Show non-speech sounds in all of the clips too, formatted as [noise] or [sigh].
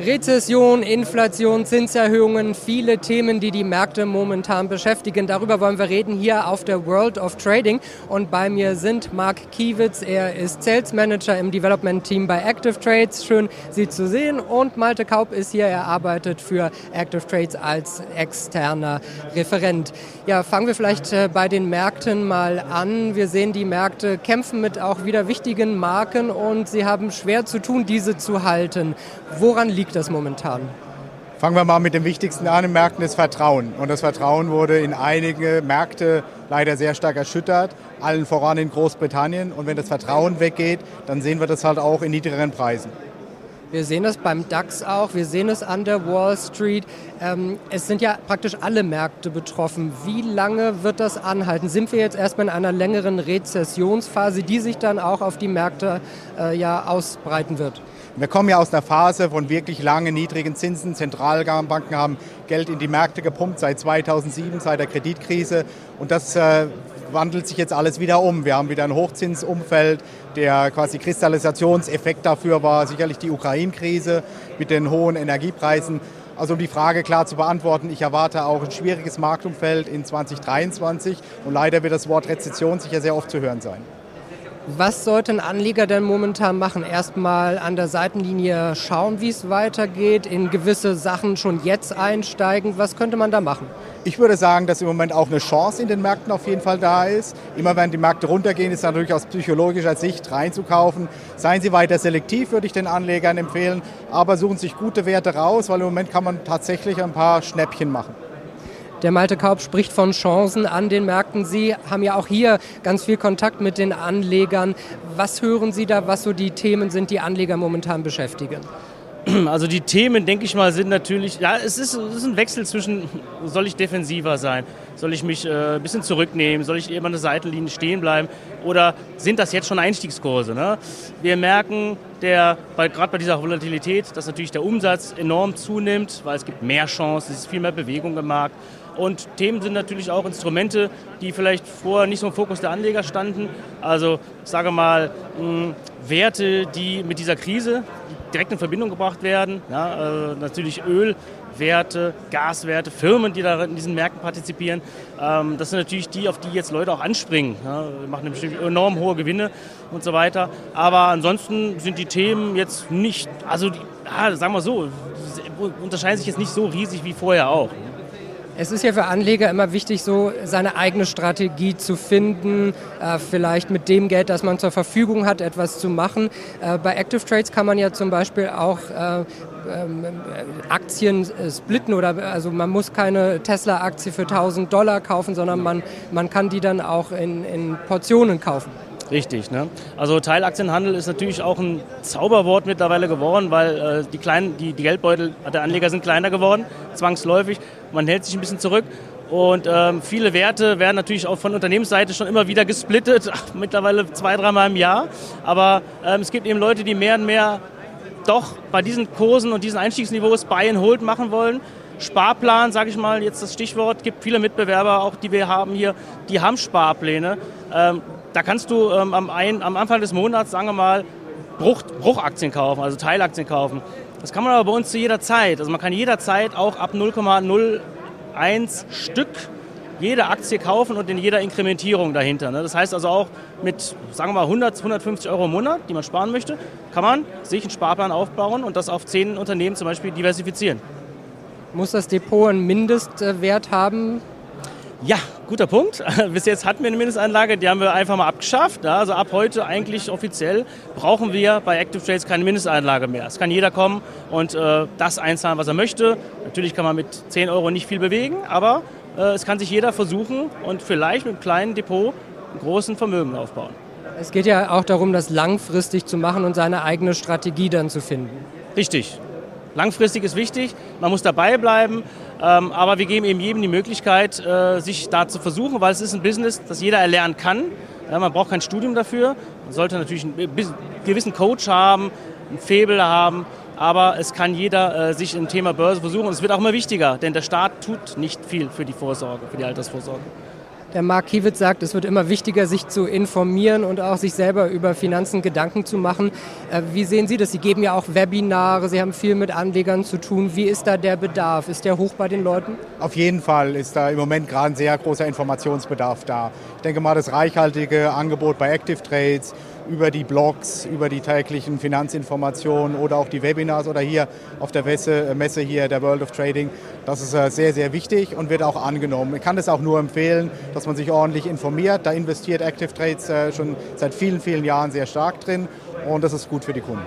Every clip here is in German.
Rezession, Inflation, Zinserhöhungen, viele Themen, die die Märkte momentan beschäftigen. Darüber wollen wir reden hier auf der World of Trading. Und bei mir sind Marc Kiewitz, er ist Sales Manager im Development Team bei Active Trades. Schön, Sie zu sehen. Und Malte Kaub ist hier, er arbeitet für Active Trades als externer Referent. Ja, fangen wir vielleicht äh, bei den Märkten mal an. Wir sehen, die Märkte kämpfen mit auch wieder wichtigen Marken und sie haben schwer zu tun, diese zu halten. Woran liegt liegt das momentan? Fangen wir mal mit dem Wichtigsten an, im Märkten das Vertrauen. Und das Vertrauen wurde in einige Märkte leider sehr stark erschüttert, allen voran in Großbritannien. Und wenn das Vertrauen weggeht, dann sehen wir das halt auch in niedrigeren Preisen. Wir sehen das beim DAX auch, wir sehen es an der Wall Street. Ähm, es sind ja praktisch alle Märkte betroffen. Wie lange wird das anhalten? Sind wir jetzt erstmal in einer längeren Rezessionsphase, die sich dann auch auf die Märkte äh, ja ausbreiten wird? Wir kommen ja aus einer Phase von wirklich langen, niedrigen Zinsen. Zentralbanken haben Geld in die Märkte gepumpt seit 2007, seit der Kreditkrise. Und das äh, wandelt sich jetzt alles wieder um. Wir haben wieder ein Hochzinsumfeld. Der quasi Kristallisationseffekt dafür war sicherlich die Ukraine-Krise mit den hohen Energiepreisen. Also um die Frage klar zu beantworten, ich erwarte auch ein schwieriges Marktumfeld in 2023 und leider wird das Wort Rezession sicher sehr oft zu hören sein. Was sollte ein Anleger denn momentan machen? Erstmal an der Seitenlinie schauen, wie es weitergeht, in gewisse Sachen schon jetzt einsteigen. Was könnte man da machen? Ich würde sagen, dass im Moment auch eine Chance in den Märkten auf jeden Fall da ist. Immer wenn die Märkte runtergehen, ist natürlich aus psychologischer Sicht reinzukaufen. Seien Sie weiter selektiv, würde ich den Anlegern empfehlen, aber suchen sich gute Werte raus, weil im Moment kann man tatsächlich ein paar Schnäppchen machen. Der Malte Kaub spricht von Chancen an den Märkten. Sie haben ja auch hier ganz viel Kontakt mit den Anlegern. Was hören Sie da, was so die Themen sind, die Anleger momentan beschäftigen? [clears throat] Also die Themen, denke ich mal, sind natürlich, ja, es ist, es ist ein Wechsel zwischen, soll ich defensiver sein, soll ich mich äh, ein bisschen zurücknehmen, soll ich eben an der Seitenlinie stehen bleiben oder sind das jetzt schon Einstiegskurse? Ne? Wir merken, der, gerade bei dieser Volatilität, dass natürlich der Umsatz enorm zunimmt, weil es gibt mehr Chancen, es ist viel mehr Bewegung im Markt. Und Themen sind natürlich auch Instrumente, die vielleicht vorher nicht so im Fokus der Anleger standen. Also sage mal, mh, Werte, die mit dieser Krise direkt in Verbindung gebracht werden. Ja, äh, natürlich Ölwerte, Gaswerte, Firmen, die da in diesen Märkten partizipieren. Ähm, das sind natürlich die, auf die jetzt Leute auch anspringen. Ja, machen nämlich enorm hohe Gewinne und so weiter. Aber ansonsten sind die Themen jetzt nicht, also die, ja, sagen wir so, unterscheiden sich jetzt nicht so riesig wie vorher auch. Es ist ja für Anleger immer wichtig, so seine eigene Strategie zu finden, äh, vielleicht mit dem Geld, das man zur Verfügung hat, etwas zu machen. Äh, bei Active Trades kann man ja zum Beispiel auch äh, ähm, Aktien splitten oder also man muss keine Tesla-Aktie für 1000 Dollar kaufen, sondern man, man kann die dann auch in, in Portionen kaufen. Richtig. Ne? Also Teilaktienhandel ist natürlich auch ein Zauberwort mittlerweile geworden, weil äh, die, kleinen, die, die Geldbeutel der Anleger sind kleiner geworden, zwangsläufig. Man hält sich ein bisschen zurück. Und ähm, viele Werte werden natürlich auch von Unternehmensseite schon immer wieder gesplittet, Ach, [laughs] mittlerweile zwei, dreimal im Jahr. Aber ähm, es gibt eben Leute, die mehr und mehr doch bei diesen Kursen und diesen Einstiegsniveaus Buy and Hold machen wollen. Sparplan, sage ich mal, jetzt das Stichwort, gibt viele Mitbewerber, auch die wir haben hier, die haben Sparpläne. Ähm, da kannst du ähm, am, ein, am, Anfang des Monats, sagen wir mal, Bruch, Bruchaktien kaufen, also Teilaktien kaufen. Das kann man aber bei uns zu jeder Zeit. Also man kann jederzeit auch ab 0,01 Stück jede Aktie kaufen und in jeder Inkrementierung dahinter. Ne? Das heißt also auch mit, sagen wir mal, 100, 150 Euro im Monat, die man sparen möchte, kann man sich einen Sparplan aufbauen und das auf zehn Unternehmen zum Beispiel diversifizieren. Muss das Depot einen Mindestwert haben? Ja, guter Punkt. [laughs] Bis jetzt hatten wir eine Mindestanlage, die haben wir einfach mal abgeschafft. Also ab heute eigentlich offiziell brauchen wir bei Active Trades keine Mindestanlage mehr. Es kann jeder kommen und äh, das einzahlen, was er möchte. Natürlich kann man mit 10 Euro nicht viel bewegen, aber äh, es kann sich jeder versuchen und vielleicht mit einem kleinen Depot einen großen Vermögen aufbauen. Es geht ja auch darum, das langfristig zu machen und seine eigene Strategie dann zu finden. Richtig. Langfristig ist wichtig, man muss dabei bleiben. Ähm, aber wir geben eben jedem die Möglichkeit, äh, sich da zu versuchen, weil es ist ein Business, das jeder erlernen kann. Man braucht kein Studium dafür. Man sollte natürlich einen gewissen Coach haben, ein Faible haben. Aber es kann jeder äh, sich im Thema Börse versuchen. Und es wird auch immer wichtiger, denn der Staat tut nicht viel für die Vorsorge, für die Altersvorsorge. Der Mark Kiewitz sagt, es wird immer wichtiger, sich zu informieren und auch sich selber über Finanzen Gedanken zu machen. Äh, wie sehen Sie das? Sie geben ja auch Webinare, Sie haben viel mit Anlegern zu tun. Wie ist da der Bedarf? Ist der hoch bei den Leuten? Auf jeden Fall ist da im Moment gerade ein sehr großer Informationsbedarf da. Ich denke mal, das reichhaltige Angebot bei Active Trades, über die Blogs, über die täglichen Finanzinformationen oder auch die Webinars oder hier auf der Messe, äh, Messe hier der World of Trading. Das ist äh, sehr, sehr wichtig und wird auch angenommen. Ich kann das auch nur empfehlen, dass man sich ordentlich informiert. Da investiert Active Trades äh, schon seit vielen, vielen Jahren sehr stark drin und das ist gut für die Kunden.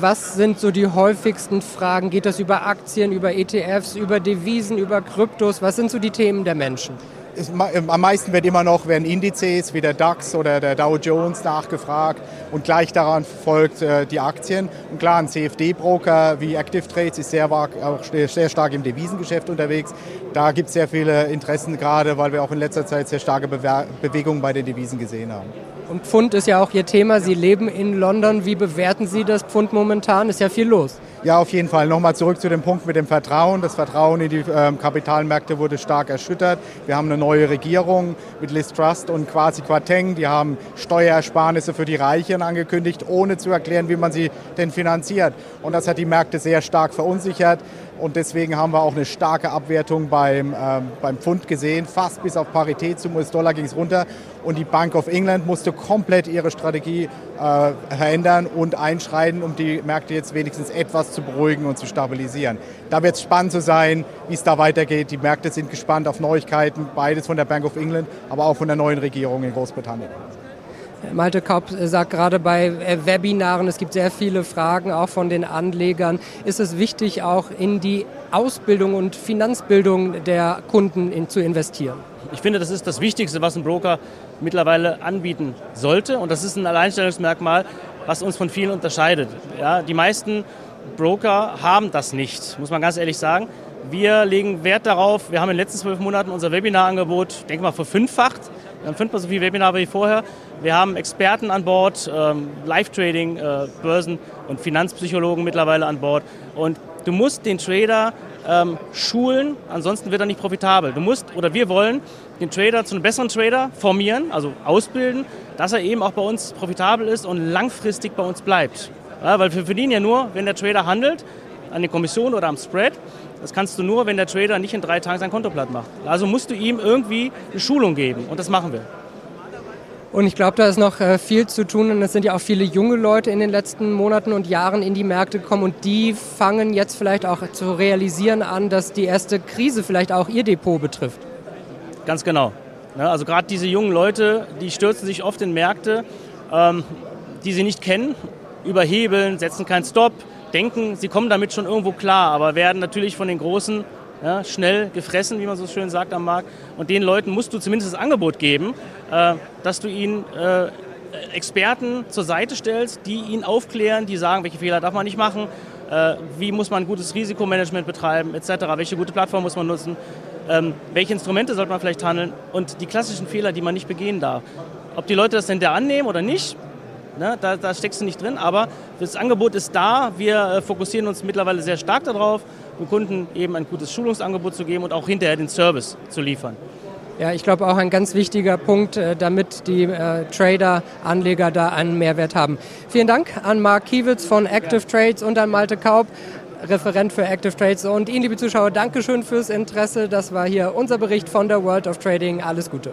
Was sind so die häufigsten Fragen? Geht das über Aktien, über ETFs, über Devisen, über Kryptos? Was sind so die Themen der Menschen? Ist, am meisten wird immer noch werden Indizes wie der DAX oder der Dow Jones nachgefragt und gleich daran folgt äh, die Aktien. Und klar, ein CFD-Broker wie Active Trades ist sehr, auch sehr stark im Devisengeschäft unterwegs. Da gibt es sehr viele Interessen gerade, weil wir auch in letzter Zeit sehr starke Bewe Bewegungen bei den Devisen gesehen haben. Und Pfund ist ja auch Ihr Thema. Sie leben in London. Wie bewerten Sie das Pfund momentan? Ist ja viel los. Ja, auf jeden Fall. Nochmal zurück zu dem Punkt mit dem Vertrauen. Das Vertrauen in die äh, Kapitalmärkte wurde stark erschüttert. Wir haben eine neue Regierung mit Liz Trust und Kwasi Kwarteng. Die haben Steuersparnisse für die Reichen angekündigt, ohne zu erklären, wie man sie denn finanziert. Und das hat die Märkte sehr stark verunsichert. Und deswegen haben wir auch eine starke Abwertung beim, ähm, beim Pfund gesehen. Fast bis auf Parität zum US-Dollar ging es runter. Und die Bank of England musste komplett ihre Strategie äh, verändern und einschreiten, um die Märkte jetzt wenigstens etwas zu beruhigen und zu stabilisieren. Da wird es spannend zu sein, wie es da weitergeht. Die Märkte sind gespannt auf Neuigkeiten, beides von der Bank of England, aber auch von der neuen Regierung in Großbritannien. Malte Kaup sagt gerade bei äh, Webinaren, es gibt sehr viele Fragen auch von den Anlegern. Ist es wichtig, auch in die Ausbildung und Finanzbildung der Kunden in, zu investieren? Ich finde, das ist das Wichtigste, was ein Broker mittlerweile anbieten sollte. Und das ist ein Alleinstellungsmerkmal, was uns von vielen unterscheidet. Ja, die meisten Broker haben das nicht, muss man ganz ehrlich sagen. Wir legen Wert darauf, wir haben in den letzten zwölf Monaten unser Webinarangebot, denke mal, verfünffacht. Wir haben fünfmal so viele Webinare wie vorher. Wir haben Experten an Bord, ähm, Live-Trading, äh, Börsen- und Finanzpsychologen mittlerweile an Bord. Und du musst den Trader ähm, schulen, ansonsten wird er nicht profitabel. Du musst, oder wir wollen, den Trader zu einem besseren Trader formieren, also ausbilden, dass er eben auch bei uns profitabel ist und langfristig bei uns bleibt. Ja, weil wir verdienen ja nur, wenn der Trader handelt, an den Kommissionen oder am Spread. Das kannst du nur, wenn der Trader nicht in drei Tagen sein Konto platt macht. Also musst du ihm irgendwie eine Schulung geben und das machen wir. Und ich glaube, da ist noch äh, viel zu tun und es sind ja auch viele junge Leute in den letzten Monaten und Jahren in die Märkte gekommen und die fangen jetzt vielleicht auch zu realisieren an, dass die erste Krise vielleicht auch ihr Depot betrifft. Ganz genau. Also gerade diese jungen Leute, die stürzen sich oft in Märkte, ähm, die sie nicht kennen, überhebeln, setzen keinen Stop, denken, sie kommen damit schon irgendwo klar, aber werden natürlich von den Großen ja, schnell gefressen, wie man so schön sagt am Markt. Und den Leuten musst du zumindest das Angebot geben, äh, dass du ihnen äh, Experten zur Seite stellst, die ihn aufklären, die sagen, welche Fehler darf man nicht machen, äh, wie muss man gutes Risikomanagement betreiben, etc., welche gute Plattform muss man nutzen, ähm, welche Instrumente sollte man vielleicht handeln und die klassischen Fehler, die man nicht begehen darf. Ob die Leute das denn da annehmen oder nicht, Ne? Da, da, steckst du nicht drin, aber das Angebot ist da. Wir äh, fokussieren uns mittlerweile sehr stark darauf, dem Kunden eben ein gutes Schulungsangebot zu geben und auch hinterher den Service zu liefern. Ja, ich glaube auch ein ganz wichtiger Punkt, äh, damit die äh, Trader, Anleger da einen Mehrwert haben. Vielen Dank an Mark Kiewitz von Active Trades und an Malte Kaub, Referent für Active Trades. Und Ihnen, liebe Zuschauer, Dankeschön fürs Interesse. Das war hier unser Bericht von der World of Trading. Alles Gute.